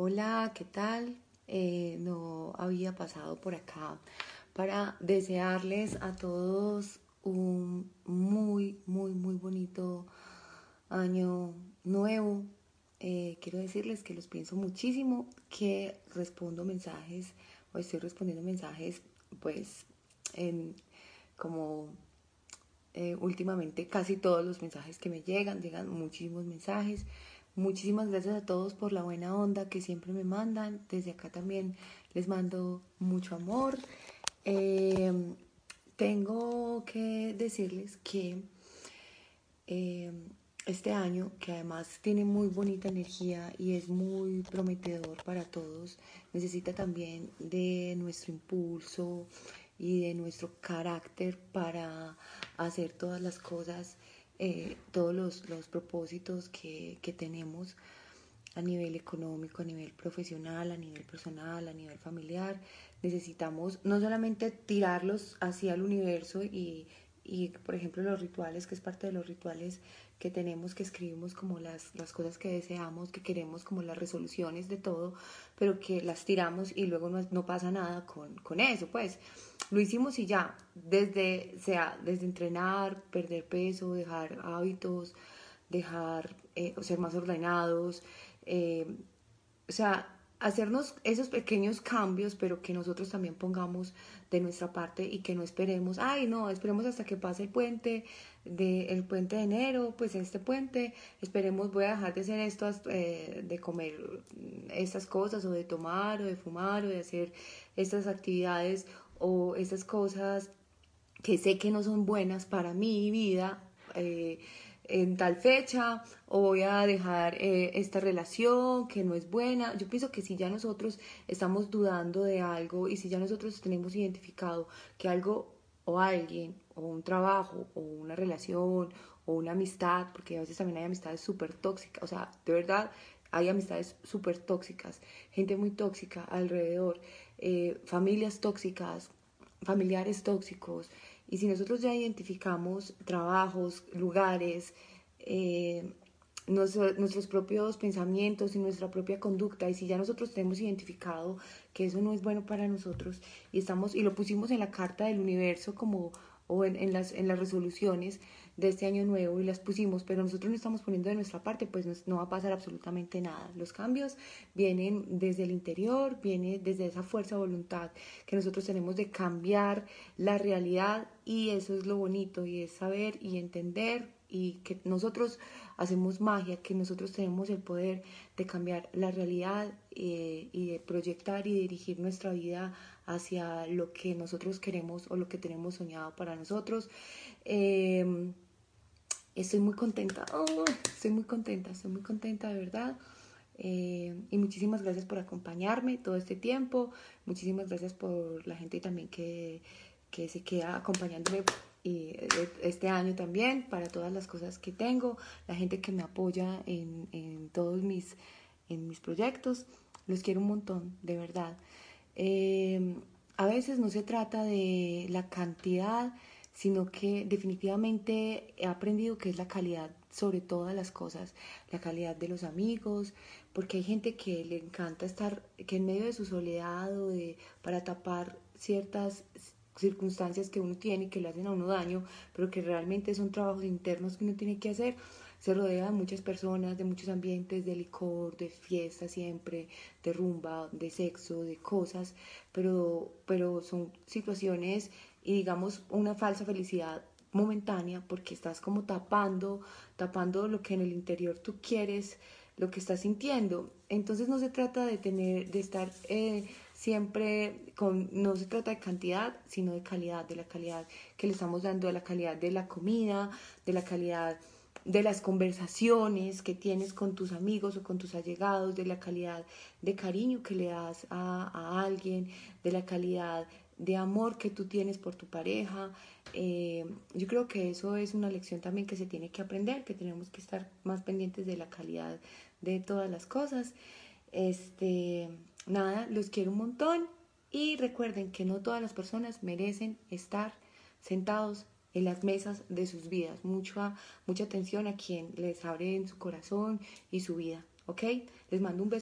Hola, ¿qué tal? Eh, no había pasado por acá para desearles a todos un muy, muy, muy bonito año nuevo. Eh, quiero decirles que los pienso muchísimo, que respondo mensajes o estoy respondiendo mensajes, pues, en como eh, últimamente casi todos los mensajes que me llegan, llegan muchísimos mensajes. Muchísimas gracias a todos por la buena onda que siempre me mandan. Desde acá también les mando mucho amor. Eh, tengo que decirles que eh, este año, que además tiene muy bonita energía y es muy prometedor para todos, necesita también de nuestro impulso y de nuestro carácter para hacer todas las cosas eh, todos los, los propósitos que, que, tenemos a nivel económico, a nivel profesional, a nivel personal, a nivel familiar. Necesitamos no solamente tirarlos hacia el universo y, y, por ejemplo, los rituales, que es parte de los rituales que tenemos, que escribimos como las, las cosas que deseamos, que queremos, como las resoluciones de todo, pero que las tiramos y luego no, no pasa nada con, con eso, pues lo hicimos y ya, desde, sea, desde entrenar, perder peso, dejar hábitos, dejar, eh, ser más ordenados, eh, o sea, hacernos esos pequeños cambios, pero que nosotros también pongamos de nuestra parte y que no esperemos, ay, no, esperemos hasta que pase el puente, de, el puente de enero, pues este puente, esperemos, voy a dejar de hacer esto, eh, de comer estas cosas, o de tomar, o de fumar, o de hacer estas actividades o esas cosas que sé que no son buenas para mi vida eh, en tal fecha o voy a dejar eh, esta relación que no es buena. Yo pienso que si ya nosotros estamos dudando de algo y si ya nosotros tenemos identificado que algo o alguien o un trabajo o una relación o una amistad, porque a veces también hay amistades súper tóxicas, o sea, de verdad hay amistades súper tóxicas, gente muy tóxica alrededor, eh, familias tóxicas, familiares tóxicos. Y si nosotros ya identificamos trabajos, lugares, eh, nuestros propios pensamientos y nuestra propia conducta, y si ya nosotros tenemos identificado que eso no es bueno para nosotros y estamos y lo pusimos en la carta del universo como o en, en, las, en las resoluciones de este año nuevo y las pusimos, pero nosotros no estamos poniendo de nuestra parte, pues no, va a pasar absolutamente nada. Los cambios vienen desde el interior, viene desde esa fuerza de voluntad que nosotros tenemos de cambiar la realidad y eso es lo bonito y es saber y entender y que nosotros hacemos magia, que nosotros tenemos el poder de cambiar la realidad eh, y de proyectar y dirigir nuestra vida hacia lo que nosotros queremos o lo que tenemos soñado para nosotros. Em, estoy muy contenta, oh, estoy muy contenta, estoy muy contenta de verdad. Eh, y muchísimas gracias por acompañarme todo este tiempo. Muchísimas gracias por la gente también que, que se queda acompañándome y este año también para todas las cosas que tengo, la gente que me apoya en, en todos mis, en mis proyectos. Los quiero un montón, de verdad. Eh, a veces no se trata de la cantidad, sino que definitivamente he aprendido que es la calidad sobre todas las cosas, la calidad de los amigos, porque hay gente que le encanta estar, que en medio de su soledad o de, para tapar ciertas circunstancias que uno tiene que le hacen a uno daño, pero que realmente son trabajos internos que uno tiene que hacer, se rodea de muchas personas, de muchos ambientes, de licor, de fiesta siempre, de rumba, de sexo, de cosas, pero, pero son situaciones y digamos una falsa felicidad momentánea porque estás como tapando, tapando lo que en el interior tú quieres, lo que estás sintiendo. Entonces no se trata de tener, de estar eh, siempre con, no se trata de cantidad, sino de calidad, de la calidad que le estamos dando, de la calidad de la comida, de la calidad de las conversaciones que tienes con tus amigos o con tus allegados, de la calidad de cariño que le das a, a alguien, de la calidad de amor que tú tienes por tu pareja. Eh, yo creo que eso es una lección también que se tiene que aprender, que tenemos que estar más pendientes de la calidad de todas las cosas. Este, nada, los quiero un montón y recuerden que no todas las personas merecen estar sentados en las mesas de sus vidas. Mucha, mucha atención a quien les abre en su corazón y su vida. ¿Ok? Les mando un beso.